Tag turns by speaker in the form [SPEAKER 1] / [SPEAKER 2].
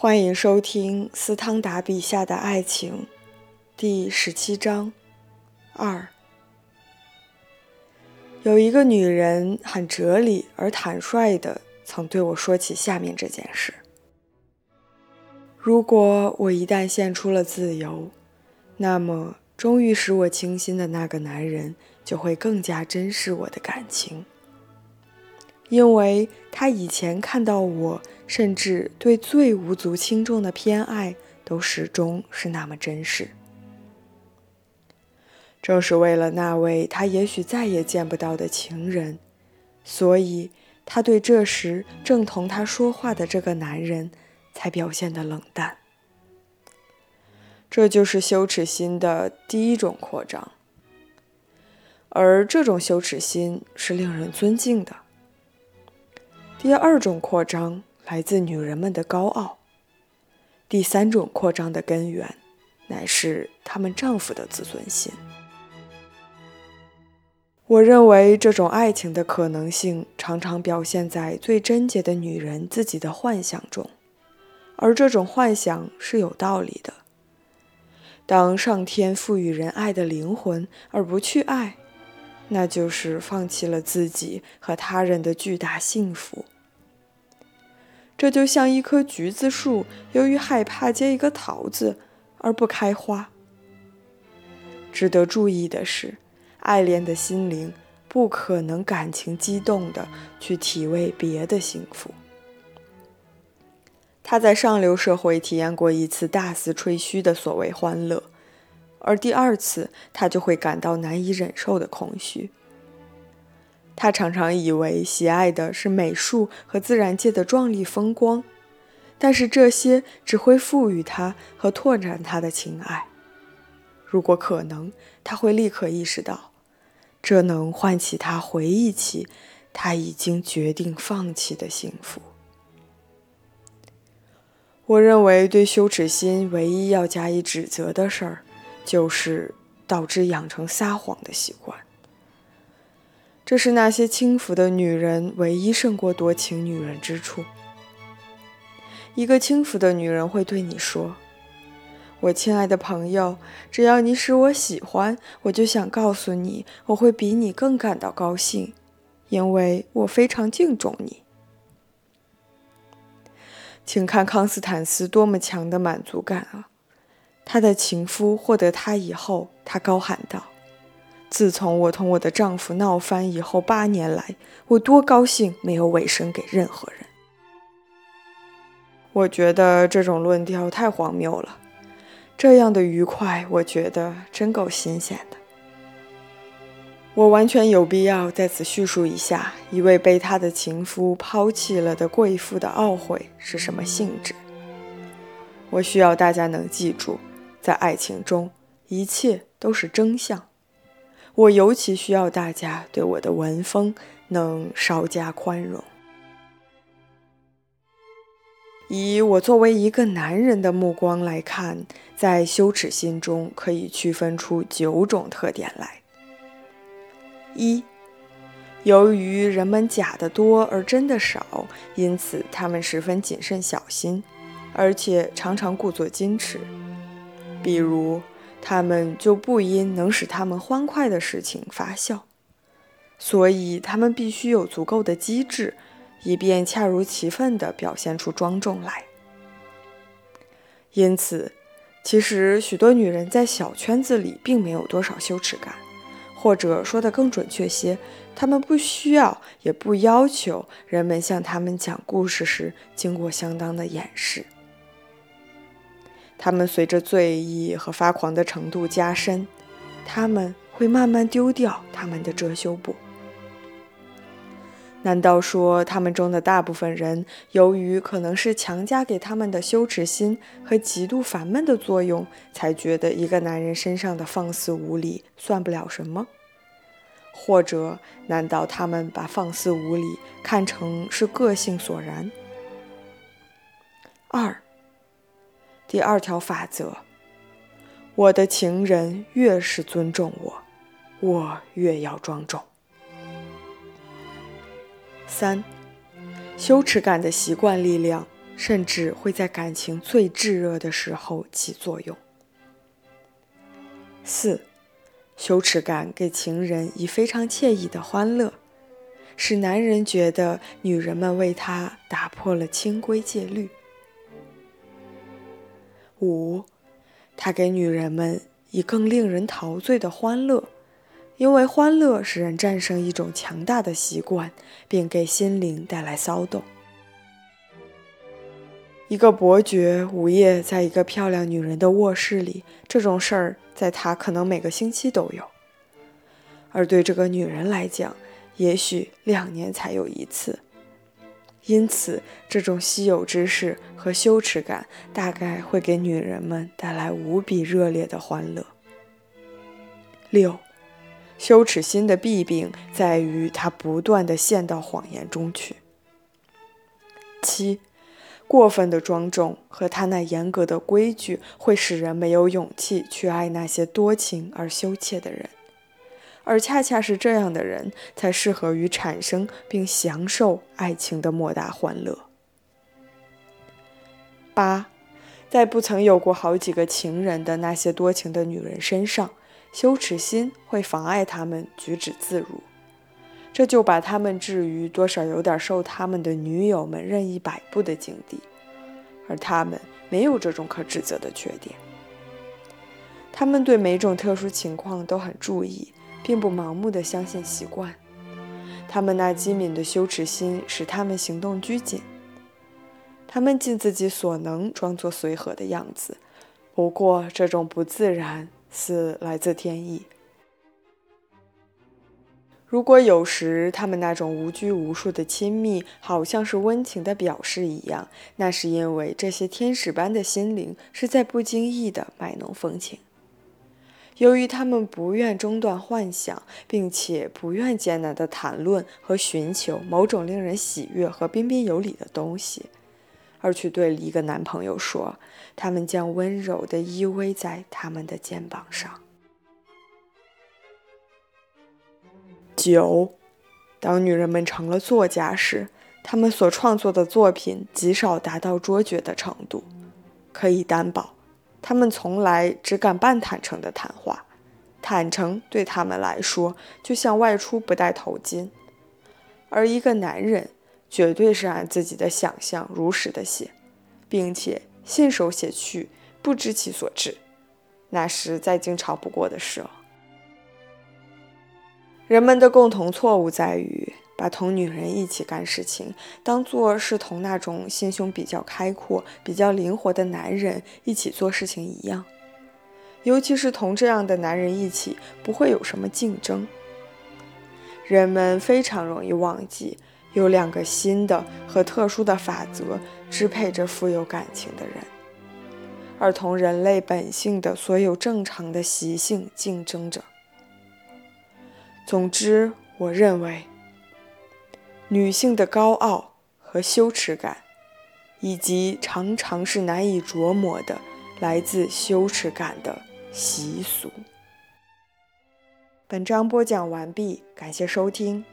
[SPEAKER 1] 欢迎收听斯汤达笔下的爱情，第十七章二。有一个女人很哲理而坦率的曾对我说起下面这件事：如果我一旦献出了自由，那么终于使我倾心的那个男人就会更加珍视我的感情。因为他以前看到我，甚至对最无足轻重的偏爱，都始终是那么真实。正是为了那位他也许再也见不到的情人，所以他对这时正同他说话的这个男人，才表现得冷淡。这就是羞耻心的第一种扩张，而这种羞耻心是令人尊敬的。第二种扩张来自女人们的高傲。第三种扩张的根源，乃是她们丈夫的自尊心。我认为这种爱情的可能性常常表现在最贞洁的女人自己的幻想中，而这种幻想是有道理的。当上天赋予人爱的灵魂而不去爱，那就是放弃了自己和他人的巨大幸福。这就像一棵橘子树，由于害怕结一个桃子而不开花。值得注意的是，爱恋的心灵不可能感情激动地去体味别的幸福。他在上流社会体验过一次大肆吹嘘的所谓欢乐。而第二次，他就会感到难以忍受的空虚。他常常以为喜爱的是美术和自然界的壮丽风光，但是这些只会赋予他和拓展他的情爱。如果可能，他会立刻意识到，这能唤起他回忆起他已经决定放弃的幸福。我认为，对羞耻心唯一要加以指责的事儿。就是导致养成撒谎的习惯，这是那些轻浮的女人唯一胜过多情女人之处。一个轻浮的女人会对你说：“我亲爱的朋友，只要你使我喜欢，我就想告诉你，我会比你更感到高兴，因为我非常敬重你。”请看康斯坦斯多么强的满足感啊！她的情夫获得她以后，她高喊道：“自从我同我的丈夫闹翻以后八年来，我多高兴没有委身给任何人。”我觉得这种论调太荒谬了。这样的愉快，我觉得真够新鲜的。我完全有必要在此叙述一下一位被她的情夫抛弃了的贵妇的懊悔是什么性质。我需要大家能记住。在爱情中，一切都是真相。我尤其需要大家对我的文风能稍加宽容。以我作为一个男人的目光来看，在羞耻心中可以区分出九种特点来：一，由于人们假的多而真的少，因此他们十分谨慎小心，而且常常故作矜持。比如，他们就不因能使他们欢快的事情发笑，所以他们必须有足够的机智，以便恰如其分地表现出庄重来。因此，其实许多女人在小圈子里并没有多少羞耻感，或者说得更准确些，她们不需要也不要求人们向他们讲故事时经过相当的掩饰。他们随着醉意和发狂的程度加深，他们会慢慢丢掉他们的遮羞布。难道说他们中的大部分人，由于可能是强加给他们的羞耻心和极度烦闷的作用，才觉得一个男人身上的放肆无礼算不了什么？或者，难道他们把放肆无礼看成是个性所然？二。第二条法则：我的情人越是尊重我，我越要庄重。三，羞耻感的习惯力量甚至会在感情最炙热的时候起作用。四，羞耻感给情人以非常惬意的欢乐，使男人觉得女人们为他打破了清规戒律。五，他给女人们以更令人陶醉的欢乐，因为欢乐使人战胜一种强大的习惯，并给心灵带来骚动。一个伯爵午夜在一个漂亮女人的卧室里，这种事儿在他可能每个星期都有，而对这个女人来讲，也许两年才有一次。因此，这种稀有之事和羞耻感大概会给女人们带来无比热烈的欢乐。六，羞耻心的弊病在于它不断地陷到谎言中去。七。过分的庄重和他那严格的规矩，会使人没有勇气去爱那些多情而羞怯的人，而恰恰是这样的人才适合于产生并享受爱情的莫大欢乐。八，在不曾有过好几个情人的那些多情的女人身上，羞耻心会妨碍他们举止自如，这就把他们置于多少有点受他们的女友们任意摆布的境地。而他们没有这种可指责的缺点，他们对每种特殊情况都很注意，并不盲目的相信习惯。他们那机敏的羞耻心使他们行动拘谨，他们尽自己所能装作随和的样子，不过这种不自然是来自天意。如果有时他们那种无拘无束的亲密，好像是温情的表示一样，那是因为这些天使般的心灵是在不经意地卖弄风情。由于他们不愿中断幻想，并且不愿艰难地谈论和寻求某种令人喜悦和彬彬有礼的东西，而去对一个男朋友说，他们将温柔地依偎在他们的肩膀上。九，当女人们成了作家时，她们所创作的作品极少达到卓绝的程度。可以担保，他们从来只敢半坦诚的谈话。坦诚对他们来说，就像外出不戴头巾。而一个男人，绝对是按自己的想象如实的写，并且信手写去，不知其所至，那是再经常不过的事了。人们的共同错误在于把同女人一起干事情当做是同那种心胸比较开阔、比较灵活的男人一起做事情一样，尤其是同这样的男人一起，不会有什么竞争。人们非常容易忘记，有两个新的和特殊的法则支配着富有感情的人，而同人类本性的所有正常的习性竞争着。总之，我认为，女性的高傲和羞耻感，以及常常是难以琢磨的来自羞耻感的习俗。本章播讲完毕，感谢收听。